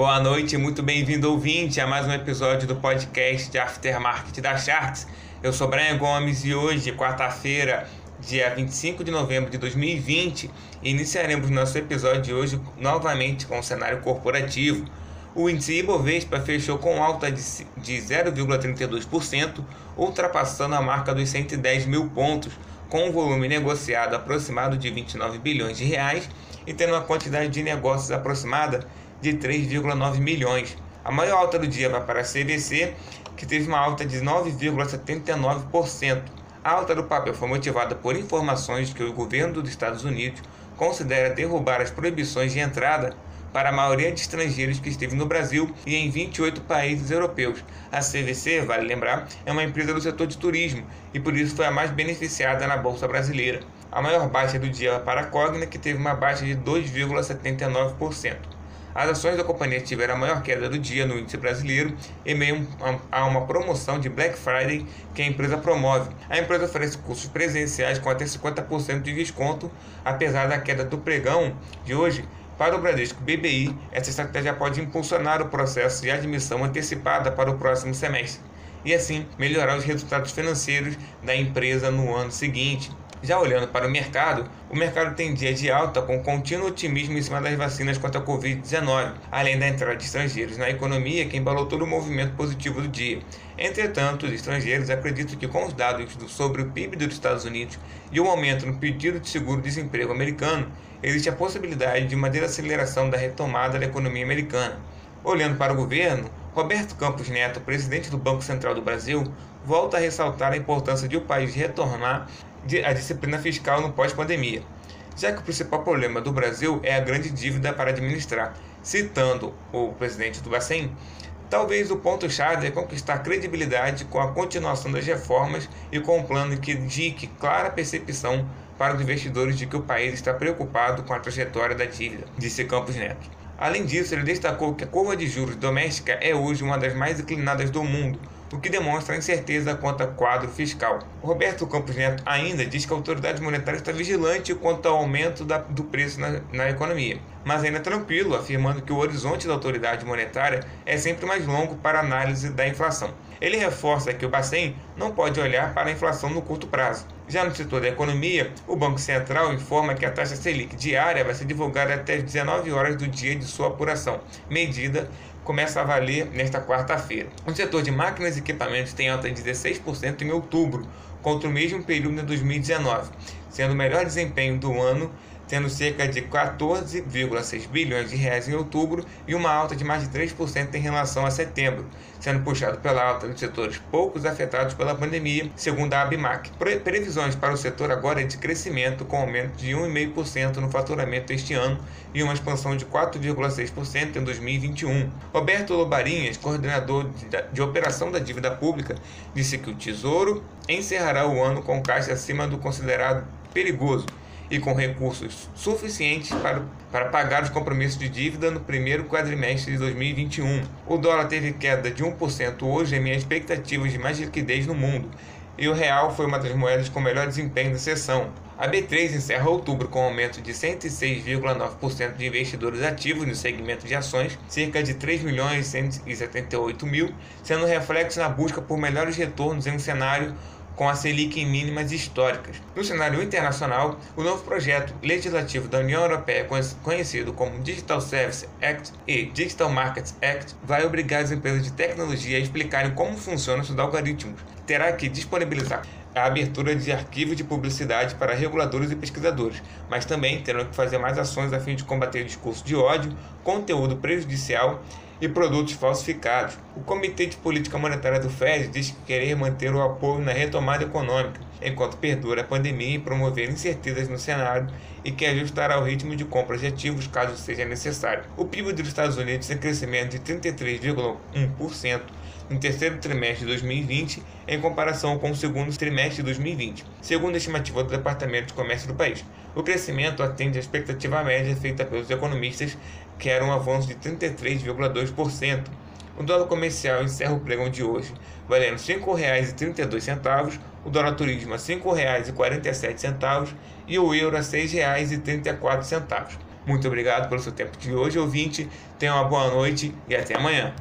Boa noite, muito bem-vindo ouvinte a mais um episódio do podcast de Aftermarket da Sharks. Eu sou Brian Gomes e hoje, quarta-feira, dia 25 de novembro de 2020, iniciaremos nosso episódio de hoje novamente com o cenário corporativo. O índice Ibovespa fechou com alta de 0,32%, ultrapassando a marca dos 110 mil pontos, com um volume negociado aproximado de 29 bilhões de reais e tendo uma quantidade de negócios aproximada de 3,9 milhões. A maior alta do dia vai para a CVC, que teve uma alta de 9,79%. A alta do papel foi motivada por informações que o governo dos Estados Unidos considera derrubar as proibições de entrada para a maioria de estrangeiros que esteve no Brasil e em 28 países europeus. A CVC, vale lembrar, é uma empresa do setor de turismo e por isso foi a mais beneficiada na Bolsa Brasileira. A maior baixa do dia para a Cogna, que teve uma baixa de 2,79%. As ações da companhia tiveram a maior queda do dia no índice brasileiro em meio a uma promoção de Black Friday que a empresa promove. A empresa oferece cursos presenciais com até 50% de desconto, apesar da queda do pregão de hoje. Para o Bradesco BBI, essa estratégia pode impulsionar o processo de admissão antecipada para o próximo semestre e assim melhorar os resultados financeiros da empresa no ano seguinte. Já olhando para o mercado, o mercado tem dia de alta com contínuo otimismo em cima das vacinas contra a Covid-19, além da entrada de estrangeiros na economia que embalou todo o movimento positivo do dia. Entretanto, os estrangeiros acreditam que com os dados sobre o PIB dos Estados Unidos e o aumento no pedido de seguro-desemprego americano, existe a possibilidade de uma desaceleração da retomada da economia americana. Olhando para o governo, Roberto Campos Neto, presidente do Banco Central do Brasil, volta a ressaltar a importância de o país retornar a disciplina fiscal no pós-pandemia, já que o principal problema do Brasil é a grande dívida para administrar. Citando o presidente do Bacen, talvez o ponto-chave é conquistar credibilidade com a continuação das reformas e com um plano que indique clara percepção para os investidores de que o país está preocupado com a trajetória da dívida, disse Campos Neto. Além disso, ele destacou que a curva de juros doméstica é hoje uma das mais inclinadas do mundo, o que demonstra a incerteza quanto ao quadro fiscal. Roberto Campos Neto ainda diz que a autoridade monetária está vigilante quanto ao aumento da, do preço na, na economia, mas ainda tranquilo, afirmando que o horizonte da autoridade monetária é sempre mais longo para análise da inflação. Ele reforça que o Bacen não pode olhar para a inflação no curto prazo. Já no setor da economia, o Banco Central informa que a taxa Selic diária vai ser divulgada até as 19 horas do dia de sua apuração, medida começa a valer nesta quarta-feira. O setor de máquinas e equipamentos tem alta de 16% em outubro, contra o mesmo período de 2019, sendo o melhor desempenho do ano tendo cerca de 14,6 bilhões de reais em outubro e uma alta de mais de 3% em relação a setembro, sendo puxado pela alta dos setores poucos afetados pela pandemia, segundo a Abimac. Previsões para o setor agora é de crescimento com aumento de 1,5% no faturamento este ano e uma expansão de 4,6% em 2021. Roberto Lobarinhas, coordenador de operação da dívida pública, disse que o Tesouro encerrará o ano com caixa acima do considerado perigoso e com recursos suficientes para, para pagar os compromissos de dívida no primeiro quadrimestre de 2021. O dólar teve queda de 1% hoje em minhas expectativas de mais liquidez no mundo, e o real foi uma das moedas com melhor desempenho da sessão. A B3 encerra outubro com um aumento de 106,9% de investidores ativos no segmento de ações, cerca de 3 milhões 178 mil, sendo reflexo na busca por melhores retornos em um cenário com a Selic em mínimas históricas. No cenário internacional, o novo projeto legislativo da União Europeia, conhecido como Digital Services Act e Digital Markets Act, vai obrigar as empresas de tecnologia a explicarem como funcionam seus algoritmos. Terá que disponibilizar a abertura de arquivos de publicidade para reguladores e pesquisadores, mas também terão que fazer mais ações a fim de combater discurso de ódio, conteúdo prejudicial e produtos falsificados. O Comitê de Política Monetária do Fed diz que querer manter o apoio na retomada econômica, enquanto perdura a pandemia e promover incertezas no cenário e que ajustará o ritmo de compra de ativos caso seja necessário. O PIB dos Estados Unidos tem crescimento de 33,1% no terceiro trimestre de 2020 em comparação com o segundo trimestre de 2020, segundo a estimativa do Departamento de Comércio do país. O crescimento atende à expectativa média feita pelos economistas, que era um avanço de 33,2%. O dólar comercial encerra o pregão de hoje, valendo R$ 5,32, o dólar turismo a R$ 5,47 e o euro a R$ 6,34. Muito obrigado pelo seu tempo de hoje, ouvinte. Tenha uma boa noite e até amanhã.